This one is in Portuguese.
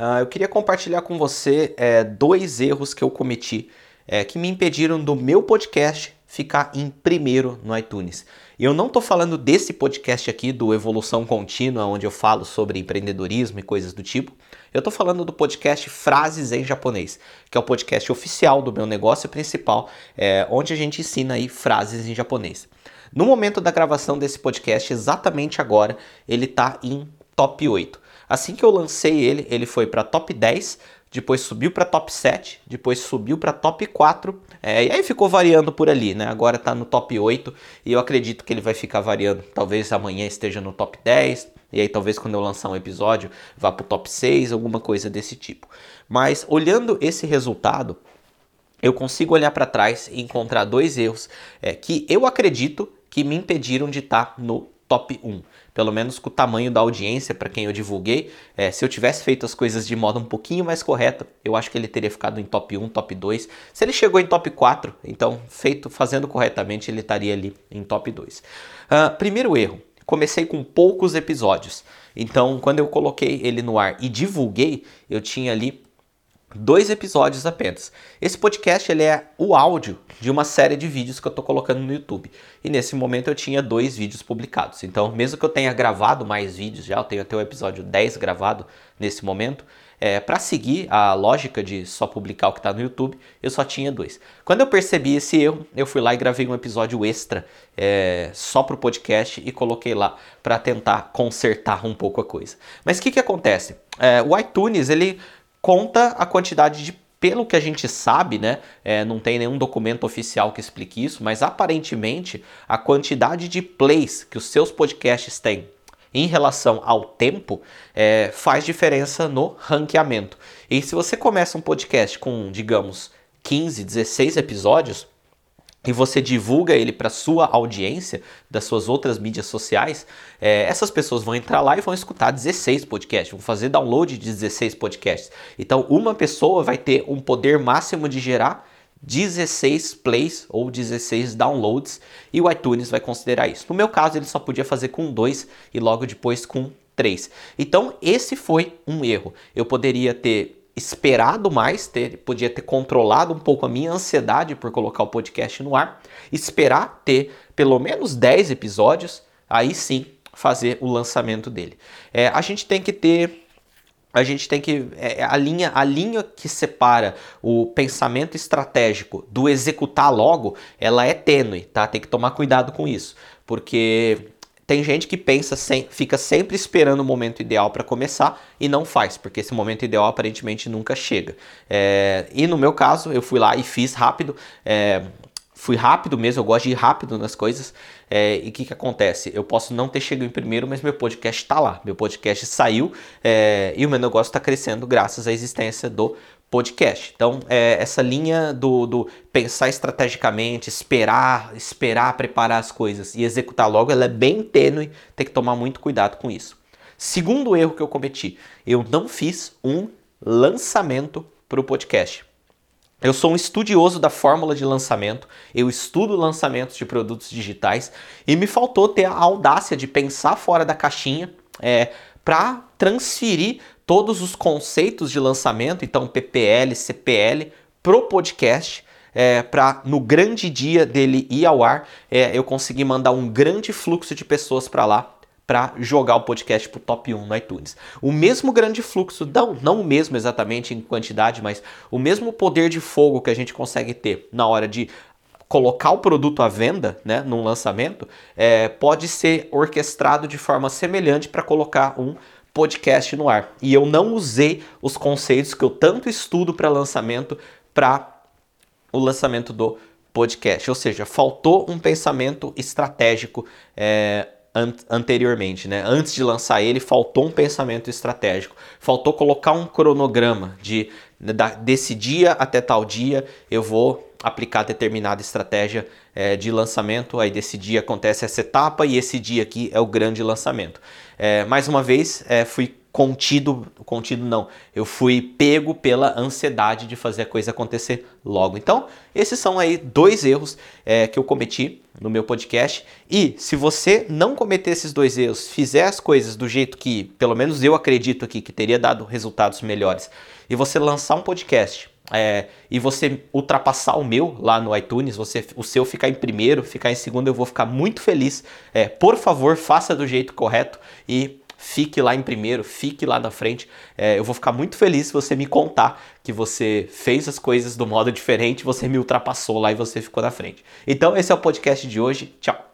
Uh, eu queria compartilhar com você é, dois erros que eu cometi é, que me impediram do meu podcast ficar em primeiro no iTunes. E eu não estou falando desse podcast aqui do Evolução Contínua, onde eu falo sobre empreendedorismo e coisas do tipo. Eu estou falando do podcast Frases em Japonês, que é o podcast oficial do meu negócio principal, é, onde a gente ensina aí frases em japonês. No momento da gravação desse podcast, exatamente agora, ele está em top 8. Assim que eu lancei ele, ele foi para top 10, depois subiu para top 7, depois subiu para top 4, é, e aí ficou variando por ali, né? Agora está no top 8 e eu acredito que ele vai ficar variando. Talvez amanhã esteja no top 10, e aí talvez quando eu lançar um episódio vá para o top 6, alguma coisa desse tipo. Mas olhando esse resultado, eu consigo olhar para trás e encontrar dois erros é, que eu acredito que me impediram de estar tá no top 1. Pelo menos com o tamanho da audiência para quem eu divulguei. É, se eu tivesse feito as coisas de modo um pouquinho mais correto, eu acho que ele teria ficado em top 1, top 2. Se ele chegou em top 4, então feito fazendo corretamente, ele estaria ali em top 2. Uh, ah, primeiro erro. Comecei com poucos episódios. Então, quando eu coloquei ele no ar e divulguei, eu tinha ali dois episódios apenas. Esse podcast ele é o áudio de uma série de vídeos que eu estou colocando no YouTube. E nesse momento eu tinha dois vídeos publicados. Então, mesmo que eu tenha gravado mais vídeos já, eu tenho até o episódio 10 gravado nesse momento, é, para seguir a lógica de só publicar o que está no YouTube, eu só tinha dois. Quando eu percebi esse erro, eu fui lá e gravei um episódio extra é, só para o podcast e coloquei lá para tentar consertar um pouco a coisa. Mas o que, que acontece? É, o iTunes ele conta a quantidade de pelo que a gente sabe, né, é, não tem nenhum documento oficial que explique isso, mas aparentemente a quantidade de plays que os seus podcasts têm em relação ao tempo é, faz diferença no ranqueamento. E se você começa um podcast com, digamos, 15, 16 episódios, e você divulga ele para sua audiência das suas outras mídias sociais, é, essas pessoas vão entrar lá e vão escutar 16 podcasts, vão fazer download de 16 podcasts. Então, uma pessoa vai ter um poder máximo de gerar 16 plays ou 16 downloads e o iTunes vai considerar isso. No meu caso, ele só podia fazer com dois e logo depois com três. Então, esse foi um erro. Eu poderia ter esperado mais, ter, podia ter controlado um pouco a minha ansiedade por colocar o podcast no ar, esperar ter pelo menos 10 episódios, aí sim fazer o lançamento dele. É, a gente tem que ter a gente tem que é, a linha a linha que separa o pensamento estratégico do executar logo ela é tênue tá tem que tomar cuidado com isso porque tem gente que pensa, sem, fica sempre esperando o momento ideal para começar e não faz, porque esse momento ideal aparentemente nunca chega. É, e no meu caso, eu fui lá e fiz rápido. É, fui rápido mesmo, eu gosto de ir rápido nas coisas. É, e o que, que acontece? Eu posso não ter chegado em primeiro, mas meu podcast está lá. Meu podcast saiu é, e o meu negócio está crescendo graças à existência do podcast. Então, é, essa linha do, do, pensar estrategicamente, esperar, esperar preparar as coisas e executar logo, ela é bem tênue, tem que tomar muito cuidado com isso. Segundo erro que eu cometi, eu não fiz um lançamento para o podcast. Eu sou um estudioso da fórmula de lançamento, eu estudo lançamentos de produtos digitais e me faltou ter a audácia de pensar fora da caixinha é, para transferir todos os conceitos de lançamento, então PPL, CPL, pro podcast. É, para no grande dia dele ir ao ar, é, eu conseguir mandar um grande fluxo de pessoas para lá para jogar o podcast pro top 1 no iTunes. O mesmo grande fluxo, não, não o mesmo exatamente em quantidade, mas o mesmo poder de fogo que a gente consegue ter na hora de colocar o produto à venda, né, num lançamento, é, pode ser orquestrado de forma semelhante para colocar um podcast no ar. E eu não usei os conceitos que eu tanto estudo para lançamento para o lançamento do podcast. Ou seja, faltou um pensamento estratégico é, anteriormente, né? Antes de lançar ele, faltou um pensamento estratégico. Faltou colocar um cronograma de da, desse dia até tal dia eu vou aplicar determinada estratégia é, de lançamento. Aí desse dia acontece essa etapa e esse dia aqui é o grande lançamento. É, mais uma vez, é, fui contido, contido não, eu fui pego pela ansiedade de fazer a coisa acontecer logo. Então, esses são aí dois erros é, que eu cometi no meu podcast. E se você não cometer esses dois erros, fizer as coisas do jeito que, pelo menos eu acredito aqui, que teria dado resultados melhores, e você lançar um podcast é, e você ultrapassar o meu lá no iTunes, você, o seu ficar em primeiro, ficar em segundo, eu vou ficar muito feliz. É, por favor, faça do jeito correto e fique lá em primeiro, fique lá na frente. É, eu vou ficar muito feliz se você me contar que você fez as coisas do modo diferente, você me ultrapassou lá e você ficou na frente. Então, esse é o podcast de hoje. Tchau!